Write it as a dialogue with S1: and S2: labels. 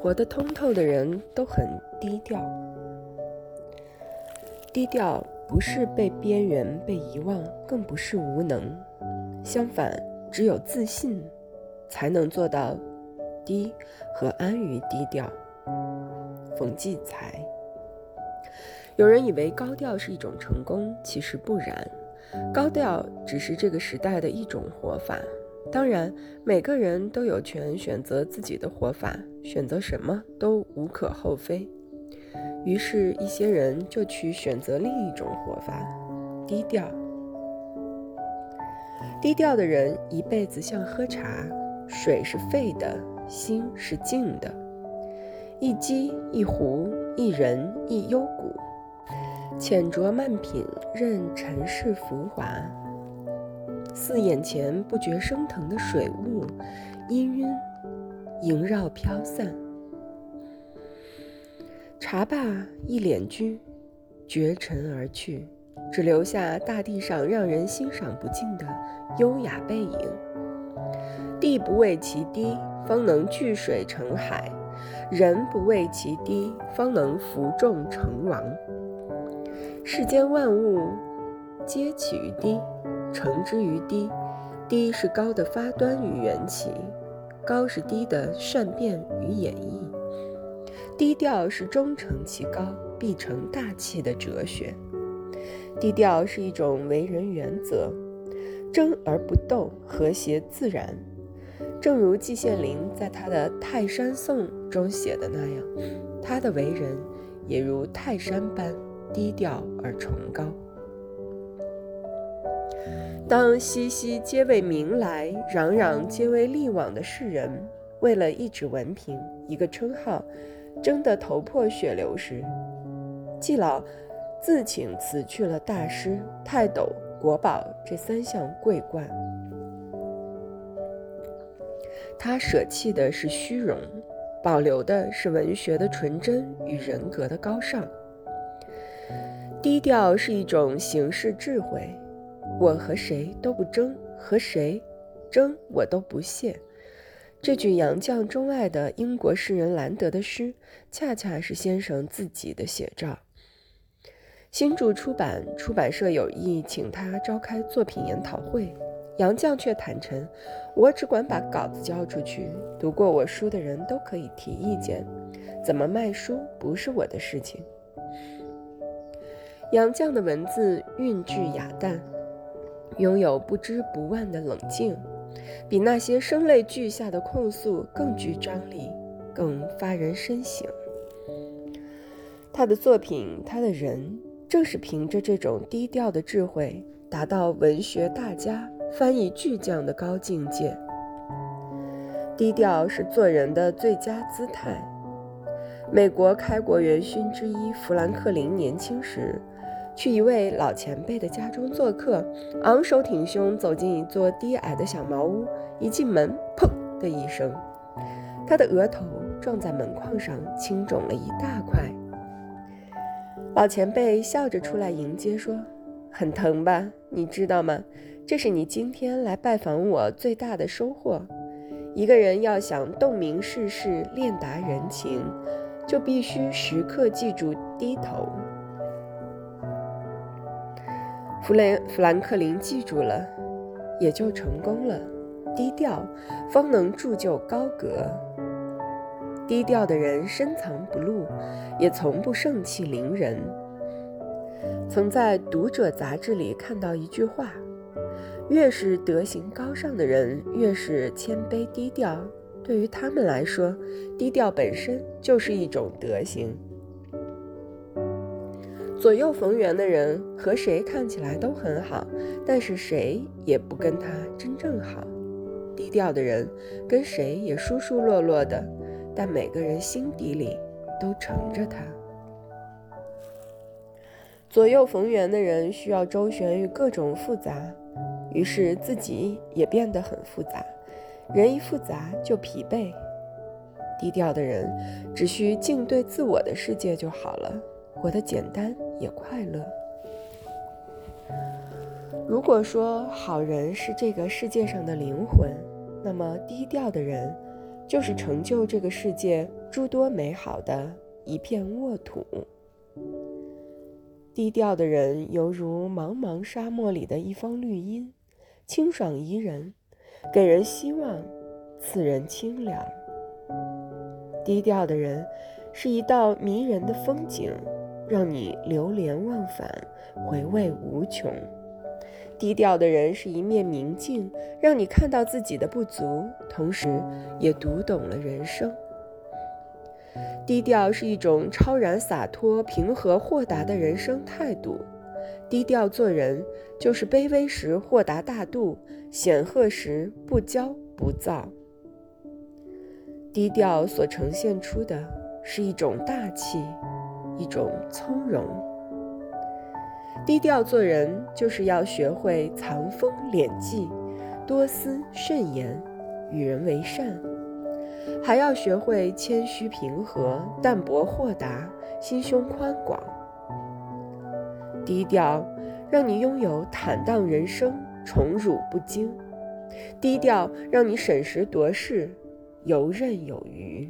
S1: 活得通透的人都很低调。低调不是被边缘、被遗忘，更不是无能。相反，只有自信，才能做到低和安于低调。冯骥才。有人以为高调是一种成功，其实不然。高调只是这个时代的一种活法。当然，每个人都有权选择自己的活法，选择什么都无可厚非。于是，一些人就去选择另一种活法——低调。低调的人一辈子像喝茶，水是沸的，心是静的。一机一壶，一人一幽谷，浅酌慢品，任尘世浮华。似眼前不觉升腾的水雾，氤氲萦绕飘散。茶罢一敛居，绝尘而去，只留下大地上让人欣赏不尽的优雅背影。地不为其低，方能聚水成海；人不为其低，方能服众成王。世间万物皆起于低。成之于低，低是高的发端与缘起，高是低的善变与演绎。低调是终成其高，必成大器的哲学。低调是一种为人原则，争而不斗，和谐自然。正如季羡林在他的《泰山颂》中写的那样，他的为人也如泰山般低调而崇高。当熙熙皆为名来，攘攘皆为利往的世人，为了一纸文凭、一个称号，争得头破血流时，季老自请辞去了大师、泰斗、国宝这三项桂冠。他舍弃的是虚荣，保留的是文学的纯真与人格的高尚。低调是一种行事智慧。我和谁都不争，和谁争我都不屑。这句杨绛钟爱的英国诗人兰德的诗，恰恰是先生自己的写照。新著出版，出版社有意请他召开作品研讨会，杨绛却坦诚：“我只管把稿子交出去，读过我书的人都可以提意见，怎么卖书不是我的事情。”杨绛的文字韵致雅淡。拥有不知不忘的冷静，比那些声泪俱下的控诉更具张力，更发人深省。他的作品，他的人，正是凭着这种低调的智慧，达到文学大家、翻译巨匠的高境界。低调是做人的最佳姿态。美国开国元勋之一富兰克林年轻时。去一位老前辈的家中做客，昂首挺胸走进一座低矮的小茅屋，一进门，砰的一声，他的额头撞在门框上，青肿了一大块。老前辈笑着出来迎接，说：“很疼吧？你知道吗？这是你今天来拜访我最大的收获。一个人要想洞明世事、练达人情，就必须时刻记住低头。”弗雷弗兰克林记住了，也就成功了。低调，方能铸就高阁。低调的人深藏不露，也从不盛气凌人。曾在《读者》杂志里看到一句话：越是德行高尚的人，越是谦卑低调。对于他们来说，低调本身就是一种德行。左右逢源的人和谁看起来都很好，但是谁也不跟他真正好。低调的人跟谁也疏疏落落的，但每个人心底里都盛着他。左右逢源的人需要周旋于各种复杂，于是自己也变得很复杂。人一复杂就疲惫。低调的人只需静对自我的世界就好了。活得简单也快乐。如果说好人是这个世界上的灵魂，那么低调的人就是成就这个世界诸多美好的一片沃土。低调的人犹如茫茫沙漠里的一方绿荫，清爽宜人，给人希望，赐人清凉。低调的人是一道迷人的风景，让你流连忘返，回味无穷。低调的人是一面明镜，让你看到自己的不足，同时也读懂了人生。低调是一种超然洒脱、平和豁达的人生态度。低调做人，就是卑微时豁达大度，显赫时不骄不躁。低调所呈现出的是一种大气，一种从容。低调做人，就是要学会藏锋敛迹，多思慎言，与人为善。还要学会谦虚平和、淡泊豁达、心胸宽广。低调让你拥有坦荡人生、宠辱不惊；低调让你审时度势、游刃有余。